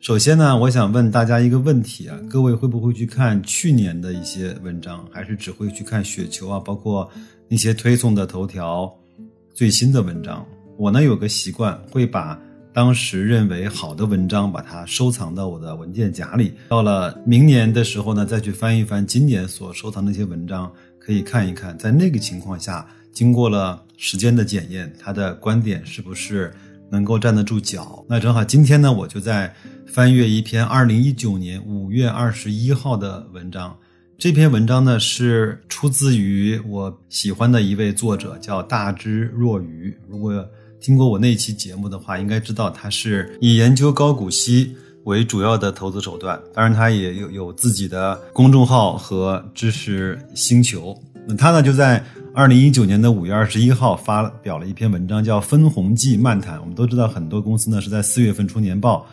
首先呢，我想问大家一个问题啊，各位会不会去看去年的一些文章，还是只会去看雪球啊，包括那些推送的头条？最新的文章，我呢有个习惯，会把当时认为好的文章，把它收藏到我的文件夹里。到了明年的时候呢，再去翻一翻今年所收藏那些文章，可以看一看，在那个情况下，经过了时间的检验，他的观点是不是能够站得住脚。那正好今天呢，我就在翻阅一篇二零一九年五月二十一号的文章。这篇文章呢是出自于我喜欢的一位作者，叫大智若愚。如果听过我那期节目的话，应该知道他是以研究高股息为主要的投资手段。当然，他也有有自己的公众号和知识星球。那他呢就在二零一九年的五月二十一号发表了一篇文章，叫《分红季漫谈》。我们都知道，很多公司呢是在四月份出年报，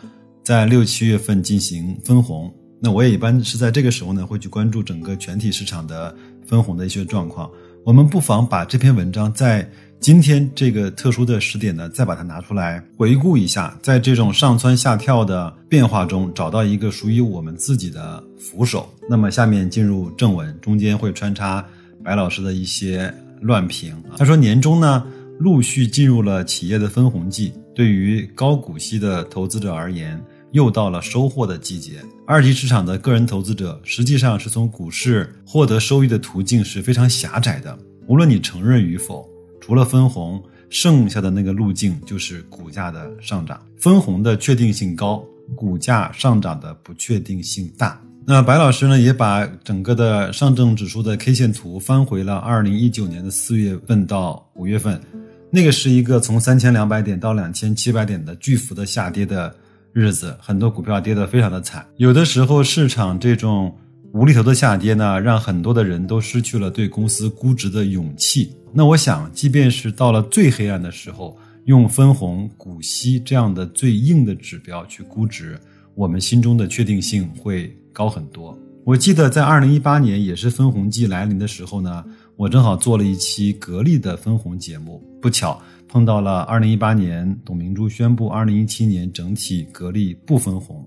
在六七月份进行分红。那我也一般是在这个时候呢，会去关注整个全体市场的分红的一些状况。我们不妨把这篇文章在今天这个特殊的时点呢，再把它拿出来回顾一下，在这种上蹿下跳的变化中，找到一个属于我们自己的扶手。那么下面进入正文，中间会穿插白老师的一些乱评。他说，年终呢，陆续进入了企业的分红季，对于高股息的投资者而言。又到了收获的季节。二级市场的个人投资者实际上是从股市获得收益的途径是非常狭窄的。无论你承认与否，除了分红，剩下的那个路径就是股价的上涨。分红的确定性高，股价上涨的不确定性大。那白老师呢，也把整个的上证指数的 K 线图翻回了二零一九年的四月份到五月份，那个是一个从三千两百点到两千七百点的巨幅的下跌的。日子很多股票跌得非常的惨，有的时候市场这种无厘头的下跌呢，让很多的人都失去了对公司估值的勇气。那我想，即便是到了最黑暗的时候，用分红、股息这样的最硬的指标去估值，我们心中的确定性会高很多。我记得在二零一八年也是分红季来临的时候呢，我正好做了一期格力的分红节目，不巧。碰到了二零一八年，董明珠宣布二零一七年整体格力不分红，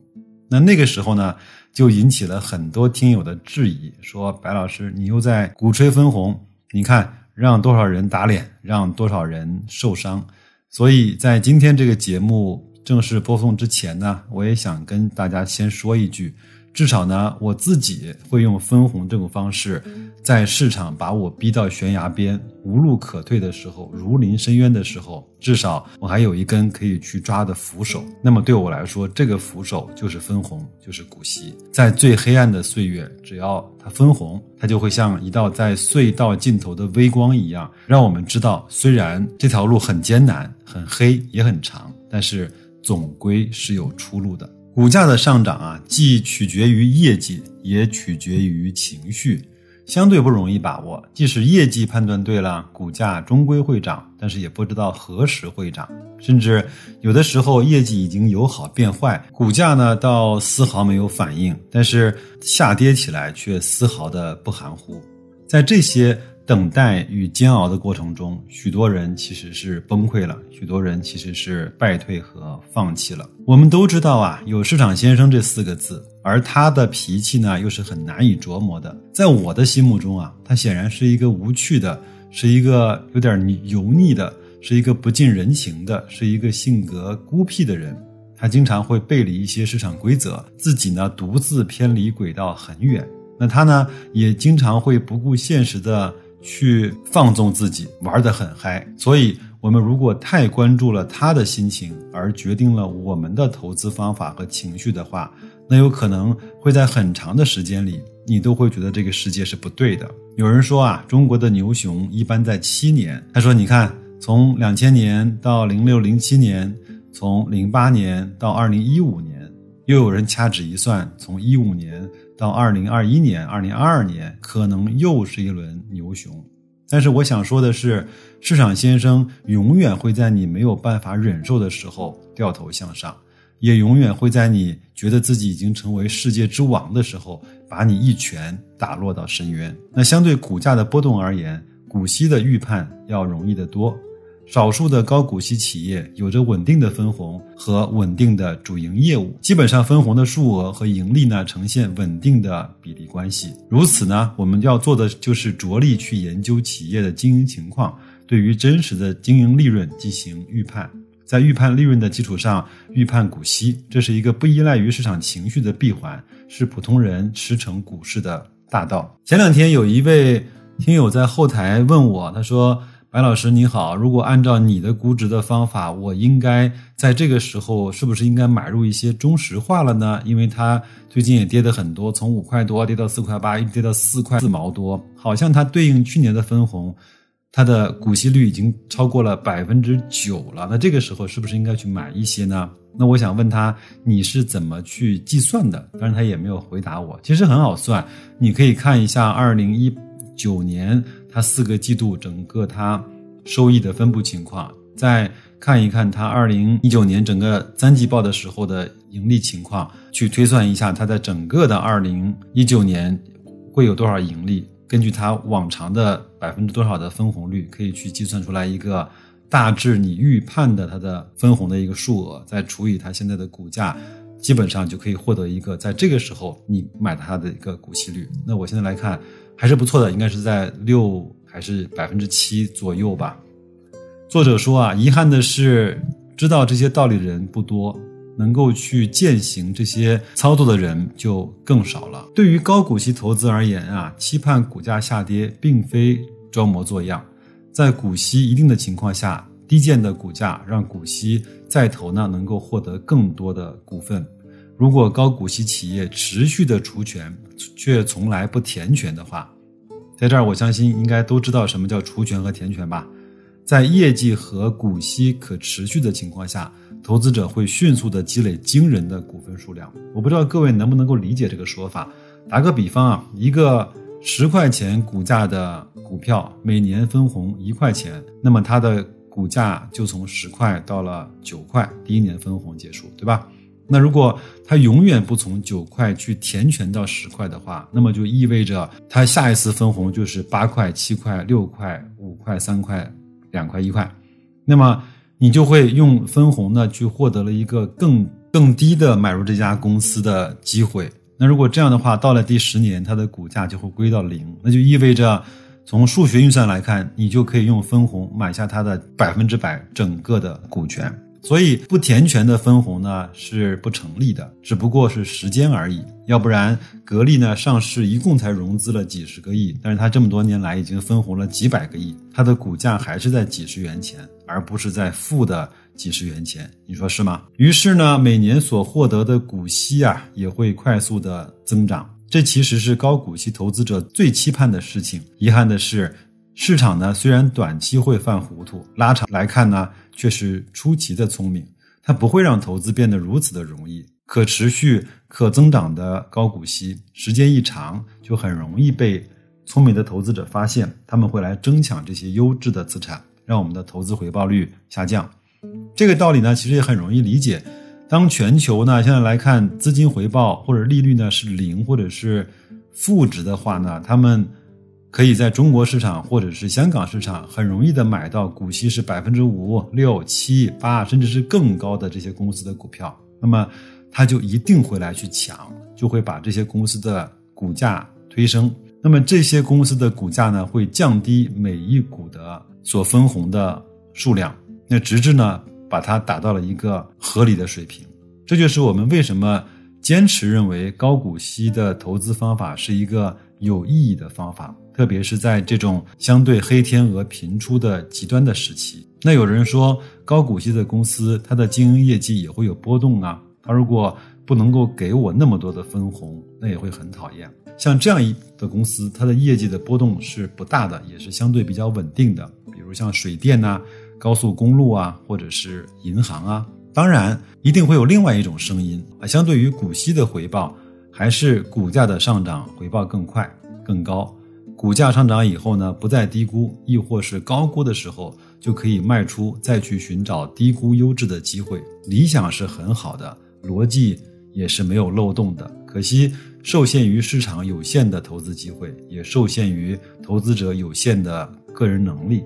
那那个时候呢，就引起了很多听友的质疑，说白老师你又在鼓吹分红，你看让多少人打脸，让多少人受伤。所以在今天这个节目正式播送之前呢，我也想跟大家先说一句。至少呢，我自己会用分红这种方式，在市场把我逼到悬崖边、无路可退的时候，如临深渊的时候，至少我还有一根可以去抓的扶手。那么对我来说，这个扶手就是分红，就是股息。在最黑暗的岁月，只要它分红，它就会像一道在隧道尽头的微光一样，让我们知道，虽然这条路很艰难、很黑、也很长，但是总归是有出路的。股价的上涨啊，既取决于业绩，也取决于情绪，相对不容易把握。即使业绩判断对了，股价终归会涨，但是也不知道何时会涨。甚至有的时候，业绩已经由好变坏，股价呢倒丝毫没有反应，但是下跌起来却丝毫的不含糊。在这些。等待与煎熬的过程中，许多人其实是崩溃了，许多人其实是败退和放弃了。我们都知道啊，有市场先生这四个字，而他的脾气呢，又是很难以琢磨的。在我的心目中啊，他显然是一个无趣的，是一个有点油腻的，是一个不近人情的，是一个性格孤僻的人。他经常会背离一些市场规则，自己呢独自偏离轨道很远。那他呢，也经常会不顾现实的。去放纵自己，玩得很嗨。所以，我们如果太关注了他的心情，而决定了我们的投资方法和情绪的话，那有可能会在很长的时间里，你都会觉得这个世界是不对的。有人说啊，中国的牛熊一般在七年。他说，你看，从两千年到零六零七年，从零八年到二零一五年，又有人掐指一算，从一五年。到二零二一年、二零二二年，可能又是一轮牛熊。但是我想说的是，市场先生永远会在你没有办法忍受的时候掉头向上，也永远会在你觉得自己已经成为世界之王的时候，把你一拳打落到深渊。那相对股价的波动而言，股息的预判要容易得多。少数的高股息企业有着稳定的分红和稳定的主营业务，基本上分红的数额和盈利呢呈现稳定的比例关系。如此呢，我们要做的就是着力去研究企业的经营情况，对于真实的经营利润进行预判，在预判利润的基础上预判股息，这是一个不依赖于市场情绪的闭环，是普通人驰骋股市的大道。前两天有一位听友在后台问我，他说。白老师你好，如果按照你的估值的方法，我应该在这个时候是不是应该买入一些中石化了呢？因为它最近也跌的很多，从五块多跌到四块八，一直跌到四块四毛多，好像它对应去年的分红，它的股息率已经超过了百分之九了。那这个时候是不是应该去买一些呢？那我想问他你是怎么去计算的？当然他也没有回答我。其实很好算，你可以看一下二零一九年。它四个季度整个它收益的分布情况，再看一看它二零一九年整个三季报的时候的盈利情况，去推算一下它在整个的二零一九年会有多少盈利，根据它往常的百分之多少的分红率，可以去计算出来一个大致你预判的它的分红的一个数额，再除以它现在的股价，基本上就可以获得一个在这个时候你买它的一个股息率。那我现在来看。还是不错的，应该是在六还是百分之七左右吧。作者说啊，遗憾的是，知道这些道理的人不多，能够去践行这些操作的人就更少了。对于高股息投资而言啊，期盼股价下跌并非装模作样，在股息一定的情况下，低贱的股价让股息再投呢，能够获得更多的股份。如果高股息企业持续的除权，却从来不填权的话，在这儿我相信应该都知道什么叫除权和填权吧。在业绩和股息可持续的情况下，投资者会迅速的积累惊人的股份数量。我不知道各位能不能够理解这个说法。打个比方啊，一个十块钱股价的股票，每年分红一块钱，那么它的股价就从十块到了九块，第一年分红结束，对吧？那如果它永远不从九块去填权到十块的话，那么就意味着它下一次分红就是八块、七块、六块、五块、三块、两块、一块，那么你就会用分红呢去获得了一个更更低的买入这家公司的机会。那如果这样的话，到了第十年，它的股价就会归到零，那就意味着从数学运算来看，你就可以用分红买下它的百分之百整个的股权。所以不填权的分红呢是不成立的，只不过是时间而已。要不然格力呢上市一共才融资了几十个亿，但是它这么多年来已经分红了几百个亿，它的股价还是在几十元钱，而不是在负的几十元钱。你说是吗？于是呢，每年所获得的股息啊也会快速的增长。这其实是高股息投资者最期盼的事情。遗憾的是。市场呢，虽然短期会犯糊涂，拉长来看呢，却是出奇的聪明。它不会让投资变得如此的容易。可持续、可增长的高股息，时间一长，就很容易被聪明的投资者发现，他们会来争抢这些优质的资产，让我们的投资回报率下降。这个道理呢，其实也很容易理解。当全球呢现在来看，资金回报或者利率呢是零或者是负值的话呢，他们。可以在中国市场或者是香港市场很容易的买到股息是百分之五六七八甚至是更高的这些公司的股票，那么他就一定会来去抢，就会把这些公司的股价推升。那么这些公司的股价呢，会降低每一股的所分红的数量，那直至呢把它打到了一个合理的水平。这就是我们为什么坚持认为高股息的投资方法是一个有意义的方法。特别是在这种相对黑天鹅频出的极端的时期，那有人说高股息的公司，它的经营业绩也会有波动啊。它如果不能够给我那么多的分红，那也会很讨厌。像这样一的公司，它的业绩的波动是不大的，也是相对比较稳定的。比如像水电呐、高速公路啊，或者是银行啊。当然，一定会有另外一种声音啊，相对于股息的回报。还是股价的上涨回报更快、更高？股价上涨以后呢，不再低估，亦或是高估的时候，就可以卖出，再去寻找低估优质的机会。理想是很好的，逻辑也是没有漏洞的。可惜受限于市场有限的投资机会，也受限于投资者有限的个人能力。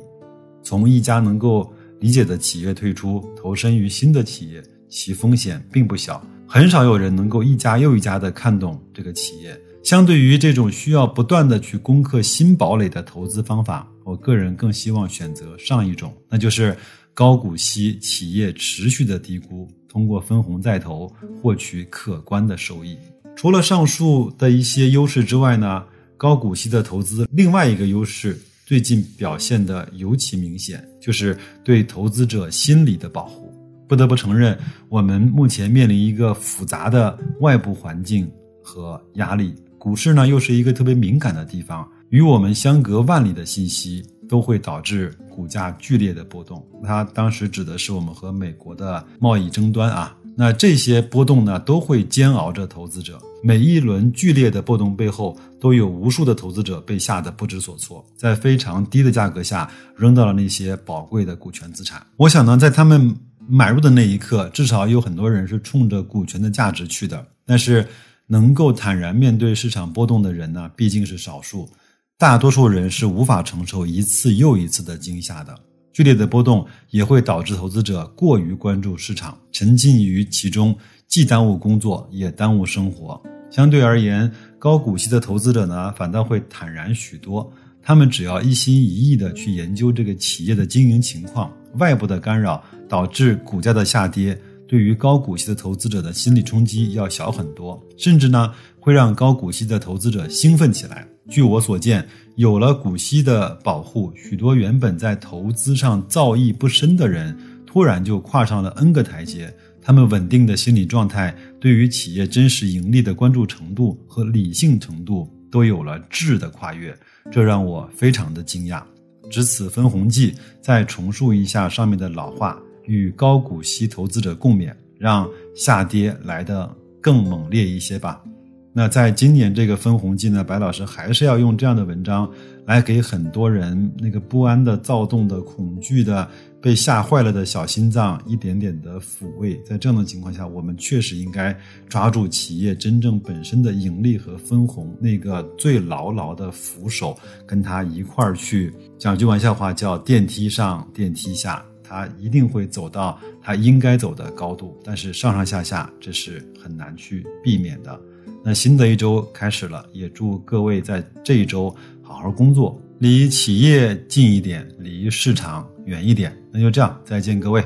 从一家能够理解的企业退出，投身于新的企业，其风险并不小。很少有人能够一家又一家的看懂这个企业。相对于这种需要不断的去攻克新堡垒的投资方法，我个人更希望选择上一种，那就是高股息企业持续的低估，通过分红再投获取可观的收益。除了上述的一些优势之外呢，高股息的投资另外一个优势最近表现的尤其明显，就是对投资者心理的保护。不得不承认，我们目前面临一个复杂的外部环境和压力。股市呢，又是一个特别敏感的地方，与我们相隔万里的信息都会导致股价剧烈的波动。它当时指的是我们和美国的贸易争端啊。那这些波动呢，都会煎熬着投资者。每一轮剧烈的波动背后，都有无数的投资者被吓得不知所措，在非常低的价格下扔到了那些宝贵的股权资产。我想呢，在他们。买入的那一刻，至少有很多人是冲着股权的价值去的。但是，能够坦然面对市场波动的人呢，毕竟是少数。大多数人是无法承受一次又一次的惊吓的。剧烈的波动也会导致投资者过于关注市场，沉浸于其中，既耽误工作，也耽误生活。相对而言，高股息的投资者呢，反倒会坦然许多。他们只要一心一意的去研究这个企业的经营情况，外部的干扰导致股价的下跌，对于高股息的投资者的心理冲击要小很多，甚至呢会让高股息的投资者兴奋起来。据我所见，有了股息的保护，许多原本在投资上造诣不深的人，突然就跨上了 N 个台阶。他们稳定的心理状态，对于企业真实盈利的关注程度和理性程度。都有了质的跨越，这让我非常的惊讶。值此分红季，再重述一下上面的老话，与高股息投资者共勉，让下跌来得更猛烈一些吧。那在今年这个分红季呢，白老师还是要用这样的文章来给很多人那个不安的、躁动的、恐惧的、被吓坏了的小心脏一点点的抚慰。在这样的情况下，我们确实应该抓住企业真正本身的盈利和分红那个最牢牢的扶手，跟他一块儿去。讲句玩笑话，叫电梯上电梯下，他一定会走到他应该走的高度。但是上上下下，这是很难去避免的。那新的一周开始了，也祝各位在这一周好好工作，离企业近一点，离市场远一点。那就这样，再见，各位。